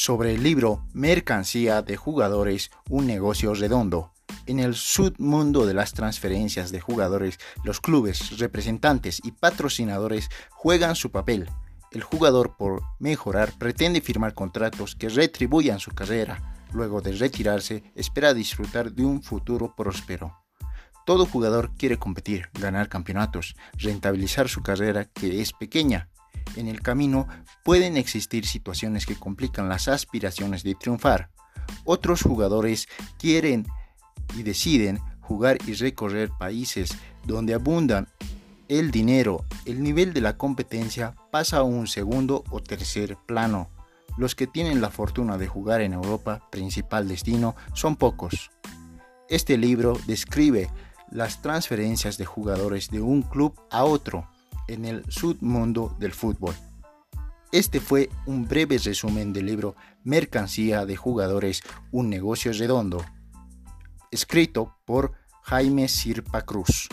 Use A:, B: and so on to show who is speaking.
A: sobre el libro Mercancía de jugadores, un negocio redondo. En el submundo de las transferencias de jugadores, los clubes, representantes y patrocinadores juegan su papel. El jugador, por mejorar, pretende firmar contratos que retribuyan su carrera. Luego de retirarse, espera disfrutar de un futuro próspero. Todo jugador quiere competir, ganar campeonatos, rentabilizar su carrera que es pequeña. En el camino pueden existir situaciones que complican las aspiraciones de triunfar. Otros jugadores quieren y deciden jugar y recorrer países donde abundan el dinero, el nivel de la competencia pasa a un segundo o tercer plano. Los que tienen la fortuna de jugar en Europa, principal destino, son pocos. Este libro describe las transferencias de jugadores de un club a otro en el submundo del fútbol. Este fue un breve resumen del libro Mercancía de jugadores, un negocio redondo, escrito por Jaime Sirpa Cruz.